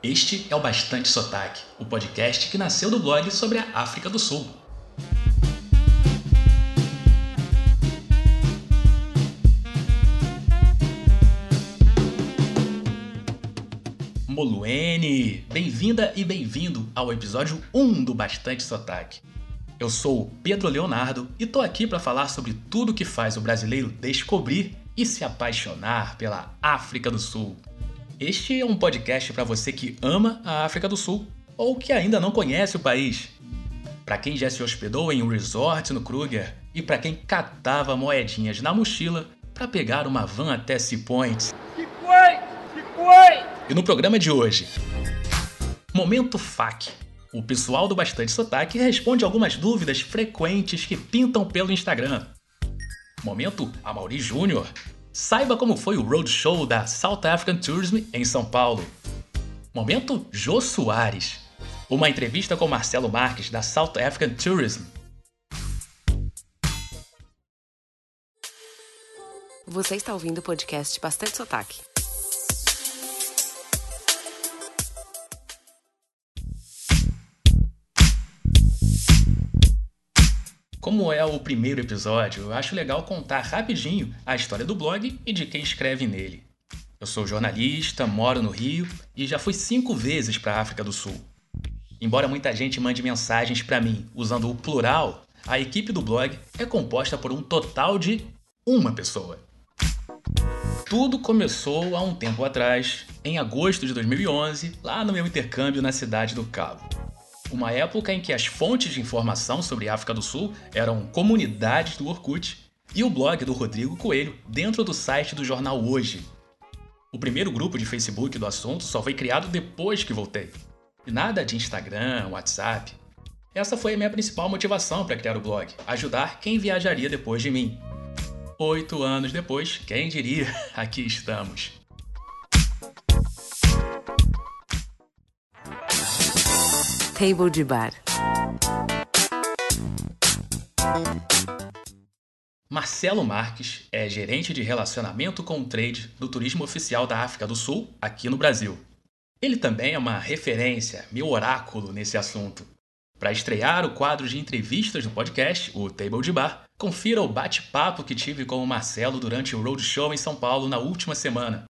Este é o Bastante Sotaque, o podcast que nasceu do blog sobre a África do Sul. Moluene, bem-vinda e bem-vindo ao episódio 1 do Bastante Sotaque. Eu sou o Pedro Leonardo e tô aqui para falar sobre tudo que faz o brasileiro descobrir e se apaixonar pela África do Sul. Este é um podcast para você que ama a África do Sul ou que ainda não conhece o país. Para quem já se hospedou em um resort no Kruger e para quem catava moedinhas na mochila para pegar uma van até Sea Point. Que foi? Que foi? E no programa de hoje, Momento FAQ. O pessoal do Bastante Sotaque responde algumas dúvidas frequentes que pintam pelo Instagram. Momento Amaury Júnior. Saiba como foi o roadshow da South African Tourism em São Paulo. Momento Jô Soares. Uma entrevista com Marcelo Marques da South African Tourism. Você está ouvindo o podcast Bastante Sotaque. Como é o primeiro episódio, eu acho legal contar rapidinho a história do blog e de quem escreve nele. Eu sou jornalista, moro no Rio e já fui cinco vezes para a África do Sul. Embora muita gente mande mensagens para mim usando o plural, a equipe do blog é composta por um total de uma pessoa. Tudo começou há um tempo atrás, em agosto de 2011, lá no meu intercâmbio na cidade do Cabo uma época em que as fontes de informação sobre a África do Sul eram comunidades do Orkut e o blog do Rodrigo Coelho dentro do site do jornal Hoje. O primeiro grupo de Facebook do assunto só foi criado depois que voltei. E nada de Instagram, WhatsApp. Essa foi a minha principal motivação para criar o blog: ajudar quem viajaria depois de mim. Oito anos depois, quem diria, aqui estamos. Table de Bar. Marcelo Marques é gerente de relacionamento com o trade do turismo oficial da África do Sul, aqui no Brasil. Ele também é uma referência, meu oráculo nesse assunto. Para estrear o quadro de entrevistas do podcast, o Table de Bar, confira o bate-papo que tive com o Marcelo durante o Roadshow em São Paulo na última semana.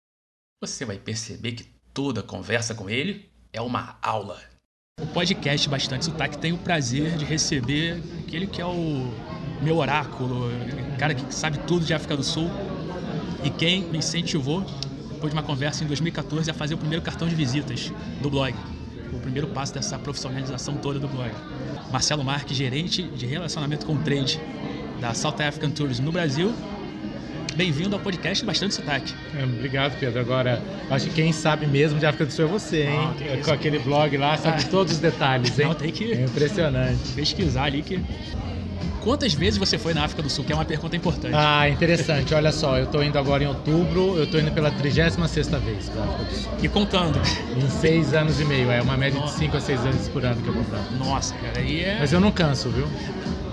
Você vai perceber que toda conversa com ele é uma aula. O podcast Bastante Sotaque tem o prazer de receber aquele que é o meu oráculo, o cara que sabe tudo de África do Sul e quem me incentivou, depois de uma conversa em 2014, a fazer o primeiro cartão de visitas do blog. O primeiro passo dessa profissionalização toda do blog. Marcelo Marques, gerente de relacionamento com trade da South African Tourism no Brasil Bem-vindo ao podcast Bastante Sotaque. É, obrigado, Pedro. Agora, acho que quem sabe mesmo de África do Sul é você, hein? Não, Com aquele blog lá, sabe ah. todos os detalhes, hein? Não, tem que... É impressionante. Pesquisar ali que... Quantas vezes você foi na África do Sul? Que é uma pergunta importante. Ah, interessante. Olha só, eu estou indo agora em outubro, eu estou indo pela 36ª vez para África do Sul. E contando? Em seis anos e meio, é uma média Nossa. de 5 a 6 anos por ano que eu vou pra. Nossa, cara, aí é... Mas eu não canso, viu?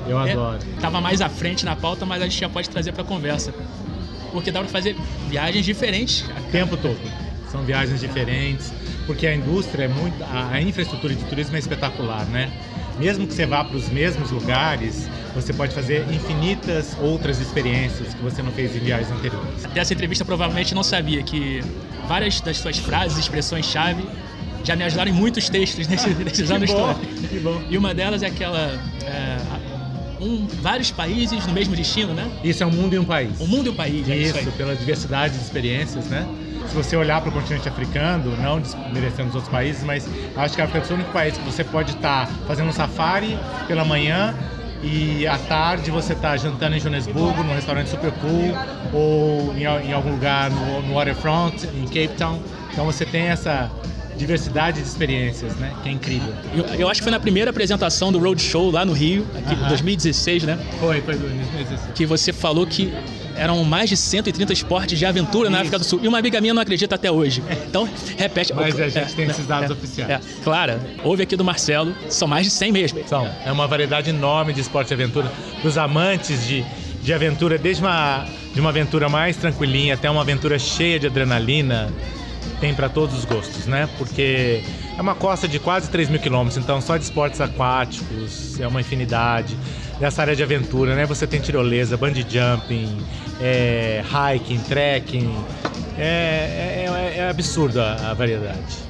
Eu é, adoro. Tava mais à frente na pauta, mas a gente já pode trazer para conversa porque dá para fazer viagens diferentes. O tempo todo. São viagens diferentes, porque a indústria é muito. A, infraestrutura de turismo é espetacular, né? Mesmo que você vá para os mesmos lugares, você pode fazer infinitas outras experiências que você não fez em viagens anteriores. Até essa entrevista provavelmente não sabia que várias das suas frases, expressões-chave já me ajudaram em muitos textos nesses, nesses anos todos. E uma delas é aquela. Um, vários países no mesmo destino, né? Isso é um mundo e um país. Um mundo e um país, isso, é isso pela diversidade de experiências, né? Se você olhar para o continente africano, não desmerecendo os outros países, mas acho que a África do Sul é o único país que você pode estar tá fazendo um safari pela manhã e à tarde você está jantando em Joanesburgo, num restaurante super cool, ou em, em algum lugar no, no waterfront, em Cape Town. Então você tem essa diversidade de experiências, né? Que é incrível. Eu, eu acho que foi na primeira apresentação do Roadshow lá no Rio, aqui, uh -huh. 2016, né? Foi, foi 2016. Que você falou que eram mais de 130 esportes de aventura Isso. na África do Sul. E uma amiga minha não acredita até hoje. Então, repete. Mas a gente é, tem esses dados é, oficiais. É, claro, houve aqui do Marcelo, são mais de 100 mesmo. São. É uma variedade enorme de esporte de aventura. Para os amantes de, de aventura, desde uma, de uma aventura mais tranquilinha até uma aventura cheia de adrenalina, tem para todos os gostos, né? Porque é uma costa de quase 3 mil quilômetros, então só de esportes aquáticos, é uma infinidade. Dessa área de aventura, né? Você tem tirolesa, bungee jumping, é, hiking, trekking. É, é, é absurdo a, a variedade.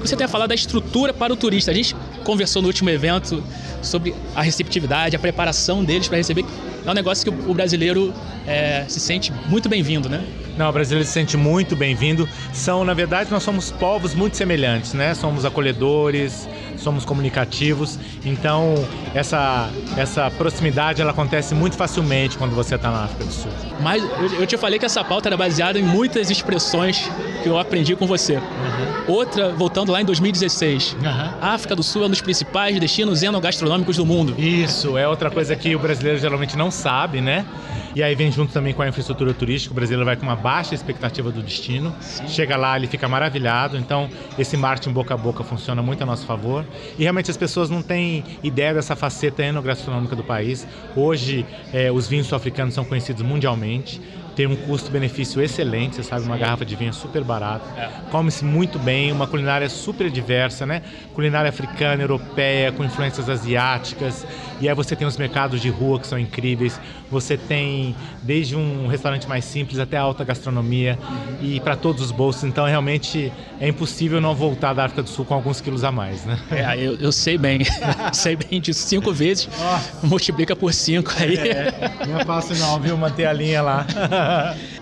Você tem a falar da estrutura para o turista. A gente conversou no último evento sobre a receptividade, a preparação deles para receber. É um negócio que o brasileiro é, se sente muito bem-vindo, né? Não, o brasileiro se sente muito bem-vindo. São, na verdade, nós somos povos muito semelhantes, né? Somos acolhedores, somos comunicativos. Então, essa, essa proximidade ela acontece muito facilmente quando você está na África do Sul. Mas eu, eu, te falei que essa pauta era baseada em muitas expressões que eu aprendi com você. Uhum. Outra, voltando lá em 2016. Uhum. A África do Sul é um dos principais destinos enogastronômicos do mundo. Isso, é outra coisa que o brasileiro geralmente não sabe, né? E aí vem junto também com a infraestrutura turística. O brasileiro vai com uma baixa expectativa do destino. Sim. Chega lá, ele fica maravilhado. Então, esse marketing boca a boca funciona muito a nosso favor. E realmente as pessoas não têm ideia dessa faceta enogastronômica do país. Hoje, é, os vinhos sul-africanos são conhecidos mundialmente tem um custo-benefício excelente, você sabe, uma garrafa de vinho super barata. É. Come-se muito bem, uma culinária super diversa, né? Culinária africana, europeia, com influências asiáticas. E aí você tem os mercados de rua que são incríveis. Você tem desde um restaurante mais simples até a alta gastronomia uhum. e para todos os bolsos. Então, realmente é impossível não voltar da África do Sul com alguns quilos a mais, né? É, eu, eu sei bem. sei bem disso. Cinco vezes, oh. multiplica por cinco aí. É, não é fácil não, viu? Manter a linha lá.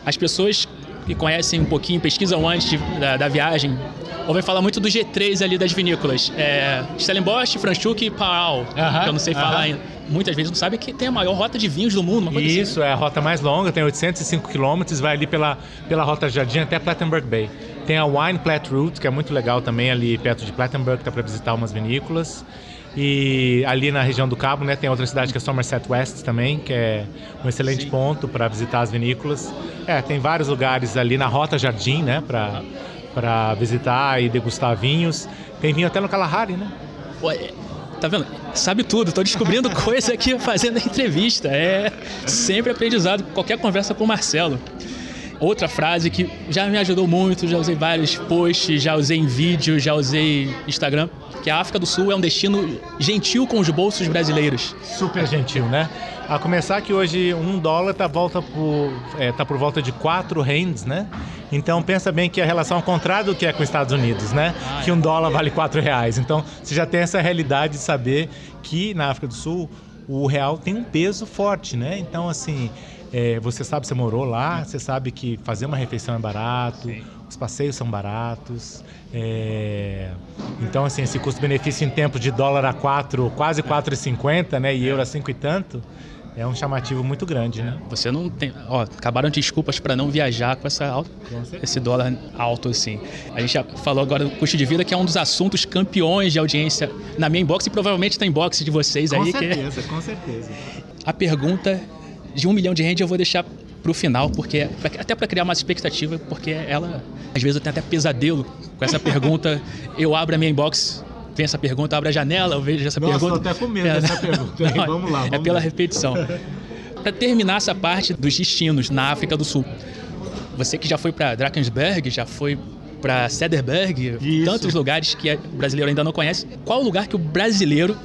As pessoas que conhecem um pouquinho, pesquisam antes de, da, da, viagem, ouvem falar muito do G3 ali das vinícolas. É, Stellenbosch, Franschhoek e Paal, uh -huh, que eu não sei uh -huh. falar ainda. Muitas vezes não sabem que tem a maior rota de vinhos do mundo. Assim. Isso, assim. é a rota mais longa, tem 805 quilômetros, vai ali pela, pela Rota Jardim até Plattenberg Bay. Tem a Wine Plat Route, que é muito legal também, ali perto de Plattenberg, dá para visitar umas vinícolas. E ali na região do Cabo, né, tem outra cidade que é Somerset West também, que é um excelente Sim. ponto para visitar as vinícolas. É, tem vários lugares ali na Rota Jardim, né, para para visitar e degustar vinhos. Tem vinho até no Kalahari, né? Ué, tá vendo? Sabe tudo, tô descobrindo coisa aqui fazendo a entrevista. É sempre aprendizado, qualquer conversa com o Marcelo. Outra frase que já me ajudou muito, já usei vários posts, já usei em vídeo, já usei Instagram, que a África do Sul é um destino gentil com os bolsos brasileiros. Super gentil, né? A começar que hoje um dólar tá, volta por, é, tá por volta de quatro rands, né? Então pensa bem que a relação é ao contrário do que é com os Estados Unidos, né? Ah, que um dólar vale quatro reais. Então você já tem essa realidade de saber que na África do Sul o real tem um peso forte, né? Então assim é, você sabe, você morou lá, você sabe que fazer uma refeição é barato, Sim. os passeios são baratos. É... Então, assim, esse custo-benefício em tempo de dólar a 4, quase 4,50, né? E euro a 5 e tanto, é um chamativo muito grande, né? Você não tem. Ó, acabaram de desculpas para não viajar com essa alta, esse dólar alto assim. A gente já falou agora do custo de vida, que é um dos assuntos campeões de audiência na minha inbox e provavelmente está inbox de vocês com aí. Com certeza, que... com certeza. A pergunta de um milhão de rende eu vou deixar pro final, porque até para criar uma expectativa, porque ela às vezes eu tenho até pesadelo com essa pergunta. eu abro a minha inbox, vem essa pergunta, abro a janela, eu vejo essa Nossa, pergunta. Tô até com medo é, dessa pergunta. Não, vamos lá. É vamos é pela repetição. para terminar essa parte dos destinos na África do Sul, você que já foi para Drakensberg, já foi para Cederberg, Isso. tantos lugares que o brasileiro ainda não conhece. Qual o lugar que o brasileiro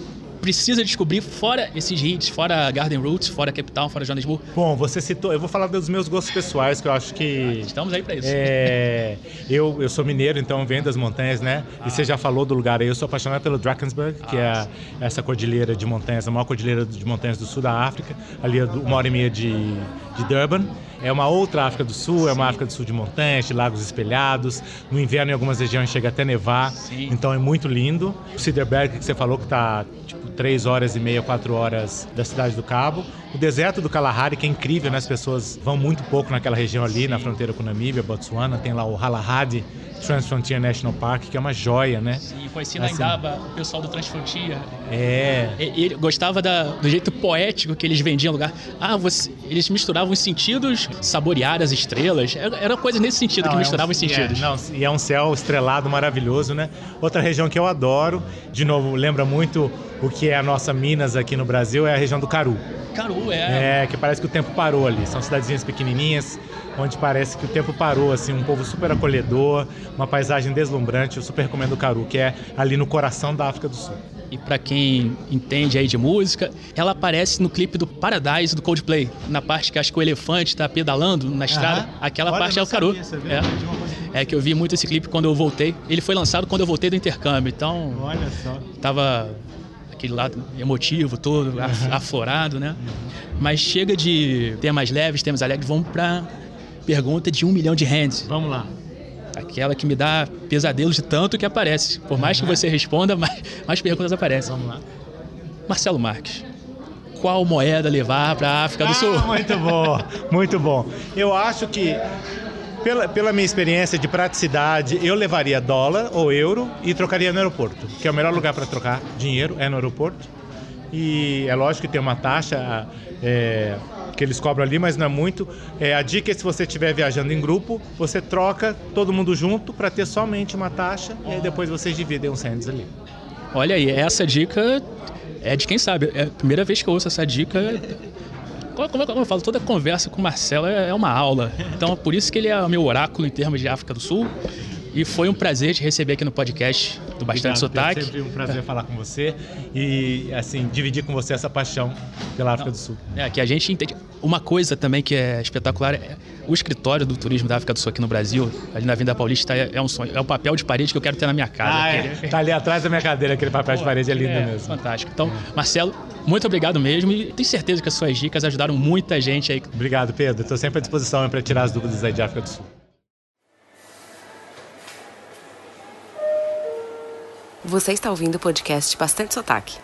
precisa descobrir fora esses hits, fora Garden Roots, fora Cape Town, fora Johannesburg? Bom, você citou, eu vou falar dos meus gostos pessoais, que eu acho que... Ah, estamos aí para isso. É, eu, eu sou mineiro, então venho das montanhas, né? Ah. E você já falou do lugar aí, eu sou apaixonado pelo Drakensberg, que ah, é essa cordilheira de montanhas, a maior cordilheira de montanhas do sul da África, ali a uma hora e meia de, de Durban. É uma outra África do Sul, é uma África do Sul de montanhas, de lagos espelhados. No inverno, em algumas regiões, chega até nevar. Sim. Então é muito lindo. O Cederberg, que você falou que está tipo, três horas e meia, quatro horas da cidade do Cabo. O deserto do Kalahari, que é incrível, né? As pessoas vão muito pouco naquela região ali, Sim. na fronteira com Namíbia, Botsuana. Tem lá o Halahadi Transfrontier National Park, que é uma joia, né? Sim, conheci na assim, Indaba o pessoal do Transfrontier. É. Ele gostava da, do jeito poético que eles vendiam o lugar. Ah, você, eles misturavam os sentidos, saborear as estrelas. Era, era coisa nesse sentido, não, que misturava é um, os sentidos. É, não, e é um céu estrelado maravilhoso, né? Outra região que eu adoro, de novo, lembra muito o que é a nossa Minas aqui no Brasil, é a região do Caru. Caru, é. É, que parece que o tempo parou ali. São cidadezinhas pequenininhas, onde parece que o tempo parou, assim, um povo super acolhedor, uma paisagem deslumbrante. Eu super recomendo o Caru, que é ali no coração da África do Sul. E para quem entende aí de música, ela aparece no clipe do Paradise do Coldplay, na parte que acho que o elefante está pedalando na estrada. Aquela Olha, parte é o Caru. Sabia, é. é que eu vi muito esse clipe quando eu voltei. Ele foi lançado quando eu voltei do intercâmbio, então. Olha só. Tava aquele lado emotivo todo, aflorado, né? Mas chega de temas leves, temas alegres, vamos para pergunta de um milhão de hands. Vamos lá. Aquela que me dá pesadelos de tanto que aparece. Por mais que você responda, mais, mais perguntas aparecem. Vamos lá. Marcelo Marques. Qual moeda levar para a África do ah, Sul? Muito bom, muito bom. Eu acho que pela, pela, minha experiência de praticidade, eu levaria dólar ou euro e trocaria no aeroporto, que é o melhor lugar para trocar dinheiro é no aeroporto. E é lógico que tem uma taxa é, que eles cobram ali, mas não é muito. É, a dica é se você estiver viajando em grupo, você troca todo mundo junto para ter somente uma taxa e aí depois vocês dividem os hands ali. Olha aí, essa dica é de quem sabe. É a primeira vez que eu ouço essa dica. Como, eu falo, toda conversa com o Marcelo é, é uma aula. Então, por isso que ele é meu oráculo em termos de África do Sul. E foi um prazer te receber aqui no podcast do Bastante Obrigado, Sotaque. É sempre um prazer falar com você e, assim, dividir com você essa paixão pela África Não, do Sul. É, que a gente entende. Uma coisa também que é espetacular é o escritório do turismo da África do Sul aqui no Brasil, ali na Vinda Paulista, é, é um sonho. É o papel de parede que eu quero ter na minha casa. Ah, é. Tá ali atrás da minha cadeira, aquele papel Pô, de parede é lindo é, mesmo. Fantástico. Então, Marcelo, muito obrigado mesmo e tenho certeza que as suas dicas ajudaram muita gente aí. Obrigado, Pedro. Estou sempre à disposição para tirar as dúvidas aí de África do Sul. Você está ouvindo o podcast Bastante Sotaque.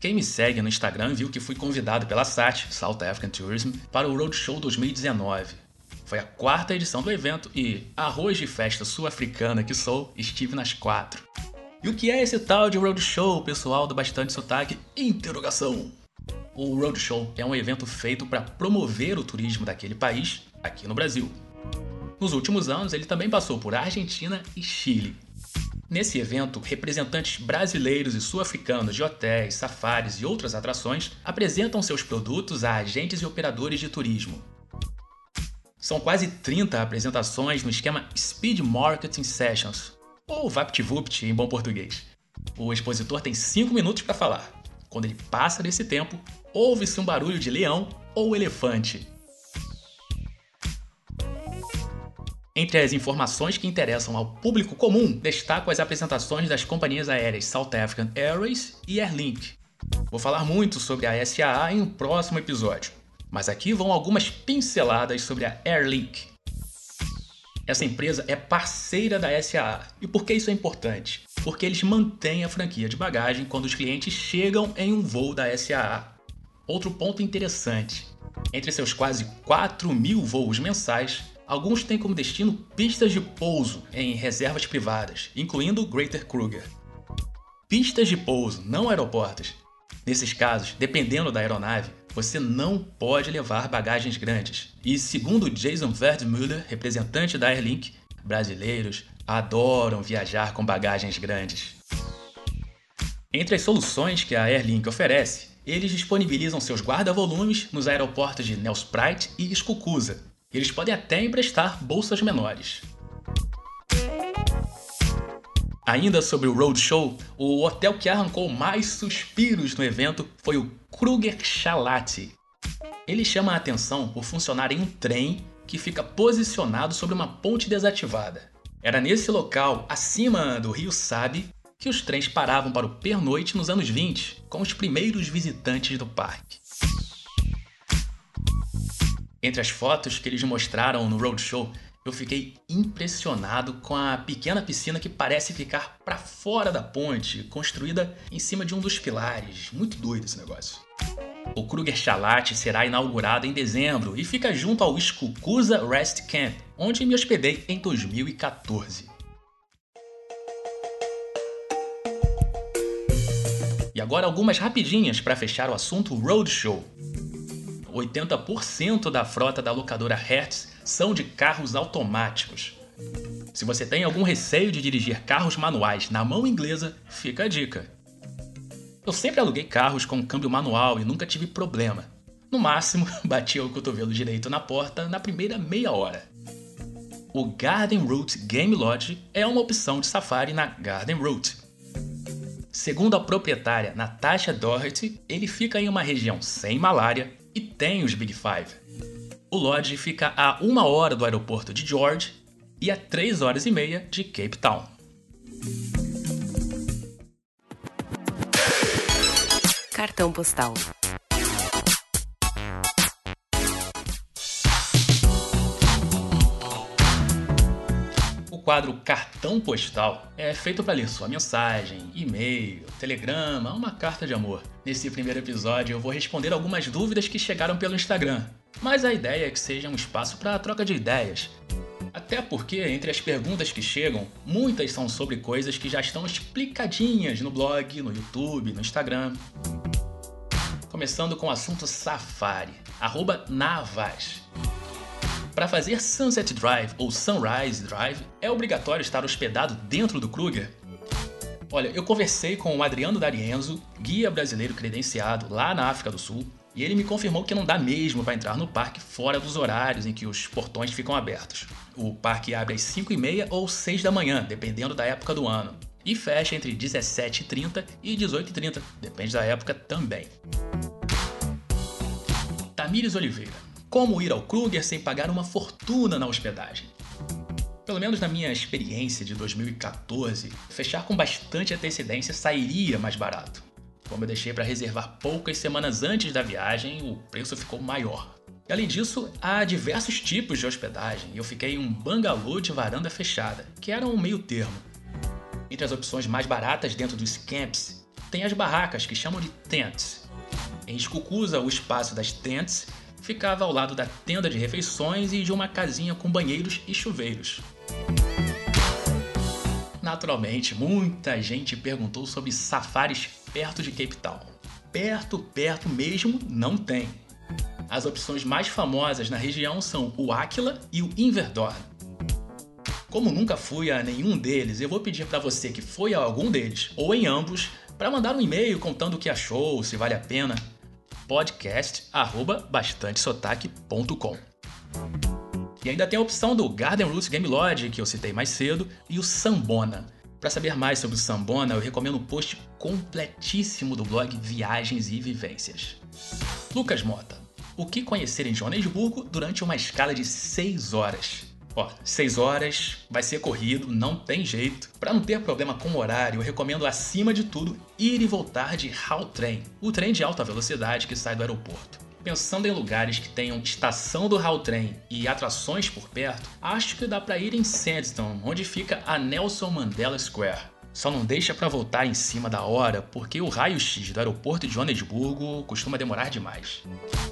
Quem me segue no Instagram viu que fui convidado pela SAT, South African Tourism, para o Roadshow 2019. Foi a quarta edição do evento e, arroz de festa sul-africana que sou, estive nas quatro. E o que é esse tal de Roadshow, pessoal do Bastante Sotaque? Interrogação! O Roadshow é um evento feito para promover o turismo daquele país aqui no Brasil. Nos últimos anos, ele também passou por Argentina e Chile. Nesse evento, representantes brasileiros e sul-africanos de hotéis, safaris e outras atrações apresentam seus produtos a agentes e operadores de turismo. São quase 30 apresentações no esquema Speed Marketing Sessions, ou VaptVupt em bom português. O expositor tem 5 minutos para falar. Quando ele passa desse tempo, ouve-se um barulho de leão ou elefante. Entre as informações que interessam ao público comum, destaco as apresentações das companhias aéreas South African Airways e Airlink. Vou falar muito sobre a SAA em um próximo episódio, mas aqui vão algumas pinceladas sobre a Airlink. Essa empresa é parceira da SAA. E por que isso é importante? Porque eles mantêm a franquia de bagagem quando os clientes chegam em um voo da SAA. Outro ponto interessante: entre seus quase 4 mil voos mensais, Alguns têm como destino pistas de pouso em reservas privadas, incluindo Greater Kruger. Pistas de pouso, não aeroportos. Nesses casos, dependendo da aeronave, você não pode levar bagagens grandes. E segundo Jason Verdmüller, representante da Airlink, brasileiros adoram viajar com bagagens grandes. Entre as soluções que a Airlink oferece, eles disponibilizam seus guarda-volumes nos aeroportos de Nelspruit e Skukuza, eles podem até emprestar bolsas menores. Ainda sobre o Roadshow, o hotel que arrancou mais suspiros no evento foi o Kruger Chalati. Ele chama a atenção por funcionar em um trem que fica posicionado sobre uma ponte desativada. Era nesse local, acima do rio Sabe, que os trens paravam para o pernoite nos anos 20, com os primeiros visitantes do parque. Entre as fotos que eles mostraram no Roadshow, eu fiquei impressionado com a pequena piscina que parece ficar para fora da ponte, construída em cima de um dos pilares. Muito doido esse negócio. O Kruger Chalat será inaugurado em dezembro e fica junto ao Skukuza Rest Camp, onde me hospedei em 2014. E agora algumas rapidinhas para fechar o assunto Roadshow. 80% da frota da locadora Hertz são de carros automáticos. Se você tem algum receio de dirigir carros manuais na mão inglesa, fica a dica. Eu sempre aluguei carros com câmbio manual e nunca tive problema. No máximo, batia o cotovelo direito na porta na primeira meia hora. O Garden Route Game Lodge é uma opção de safari na Garden Route. Segundo a proprietária Natasha Doherty, ele fica em uma região sem malária e tem os Big Five. O lodge fica a uma hora do aeroporto de George e a três horas e meia de Cape Town. Cartão postal. Quadro Cartão Postal é feito para ler sua mensagem, e-mail, telegrama, uma carta de amor. Nesse primeiro episódio eu vou responder algumas dúvidas que chegaram pelo Instagram, mas a ideia é que seja um espaço para troca de ideias. Até porque, entre as perguntas que chegam, muitas são sobre coisas que já estão explicadinhas no blog, no YouTube, no Instagram. Começando com o assunto Safari, arroba Navas. Para fazer Sunset Drive ou Sunrise Drive, é obrigatório estar hospedado dentro do Kruger? Olha, eu conversei com o Adriano D'Arienzo, guia brasileiro credenciado lá na África do Sul, e ele me confirmou que não dá mesmo para entrar no parque fora dos horários em que os portões ficam abertos. O parque abre às 5h30 ou 6 da manhã, dependendo da época do ano, e fecha entre 17h30 e 18h30, depende da época também. Tamires Oliveira. Como ir ao Kruger sem pagar uma fortuna na hospedagem? Pelo menos na minha experiência de 2014, fechar com bastante antecedência sairia mais barato. Como eu deixei para reservar poucas semanas antes da viagem, o preço ficou maior. E, além disso, há diversos tipos de hospedagem e eu fiquei em um bangalô de varanda fechada, que era um meio termo. Entre as opções mais baratas dentro dos camps, tem as barracas que chamam de tents. Em Escucusa, o espaço das tents ficava ao lado da tenda de refeições e de uma casinha com banheiros e chuveiros. Naturalmente, muita gente perguntou sobre safaris perto de Cape Town. Perto, perto mesmo, não tem. As opções mais famosas na região são o Aquila e o Inverdorn. Como nunca fui a nenhum deles, eu vou pedir para você que foi a algum deles, ou em ambos, para mandar um e-mail contando o que achou, se vale a pena. podcast@bastantesotaque.com. E ainda tem a opção do Garden Roots Game Lodge, que eu citei mais cedo, e o Sambona. Para saber mais sobre o Sambona, eu recomendo o um post completíssimo do blog Viagens e Vivências. Lucas Mota. O que conhecer em Joanesburgo durante uma escala de 6 horas? Ó, 6 horas, vai ser corrido, não tem jeito. Para não ter problema com o horário, eu recomendo acima de tudo ir e voltar de Train, o trem de alta velocidade que sai do aeroporto. Pensando em lugares que tenham estação do Train e atrações por perto, acho que dá para ir em Sandstone, onde fica a Nelson Mandela Square. Só não deixa para voltar em cima da hora, porque o raio-x do aeroporto de Joanesburgo costuma demorar demais.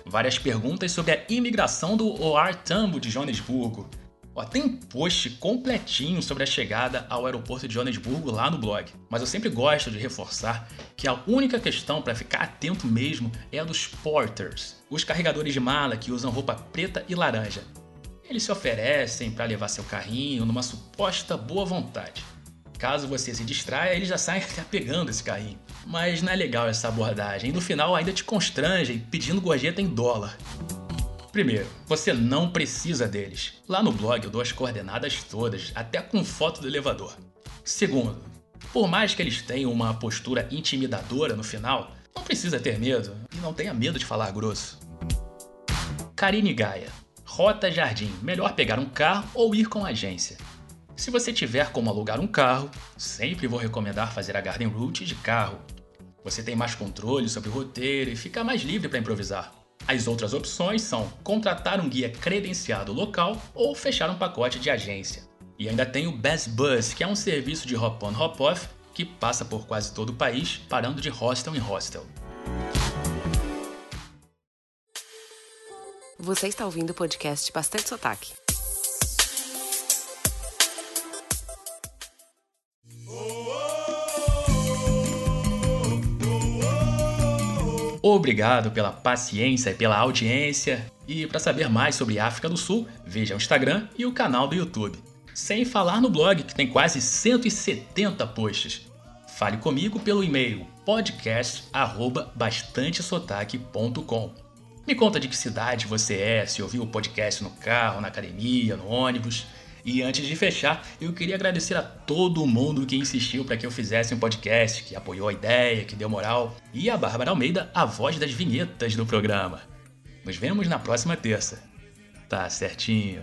Várias perguntas sobre a imigração do OR Tambo de Joanesburgo. Ó, tem post completinho sobre a chegada ao aeroporto de Joanesburgo lá no blog, mas eu sempre gosto de reforçar que a única questão para ficar atento mesmo é a dos porters, os carregadores de mala que usam roupa preta e laranja. Eles se oferecem para levar seu carrinho numa suposta boa vontade. Caso você se distraia, eles já saem até pegando esse carrinho. Mas não é legal essa abordagem, no final ainda te constrangem pedindo gorjeta em dólar. Primeiro, você não precisa deles. Lá no blog eu dou as coordenadas todas, até com foto do elevador. Segundo, por mais que eles tenham uma postura intimidadora no final, não precisa ter medo e não tenha medo de falar grosso. Karine Gaia. Rota Jardim. Melhor pegar um carro ou ir com agência. Se você tiver como alugar um carro, sempre vou recomendar fazer a Garden Route de carro. Você tem mais controle sobre o roteiro e fica mais livre para improvisar. As outras opções são contratar um guia credenciado local ou fechar um pacote de agência. E ainda tem o Best Bus, que é um serviço de hop-on hop-off que passa por quase todo o país, parando de hostel em hostel. Você está ouvindo o podcast Bastante Sotaque. Obrigado pela paciência e pela audiência. E para saber mais sobre África do Sul, veja o Instagram e o canal do YouTube. Sem falar no blog, que tem quase 170 posts. Fale comigo pelo e-mail podcast@bastantesotaque.com. Me conta de que cidade você é, se ouviu o podcast no carro, na academia, no ônibus. E antes de fechar, eu queria agradecer a todo mundo que insistiu para que eu fizesse um podcast, que apoiou a ideia, que deu moral, e a Bárbara Almeida, a voz das vinhetas do programa. Nos vemos na próxima terça. Tá certinho.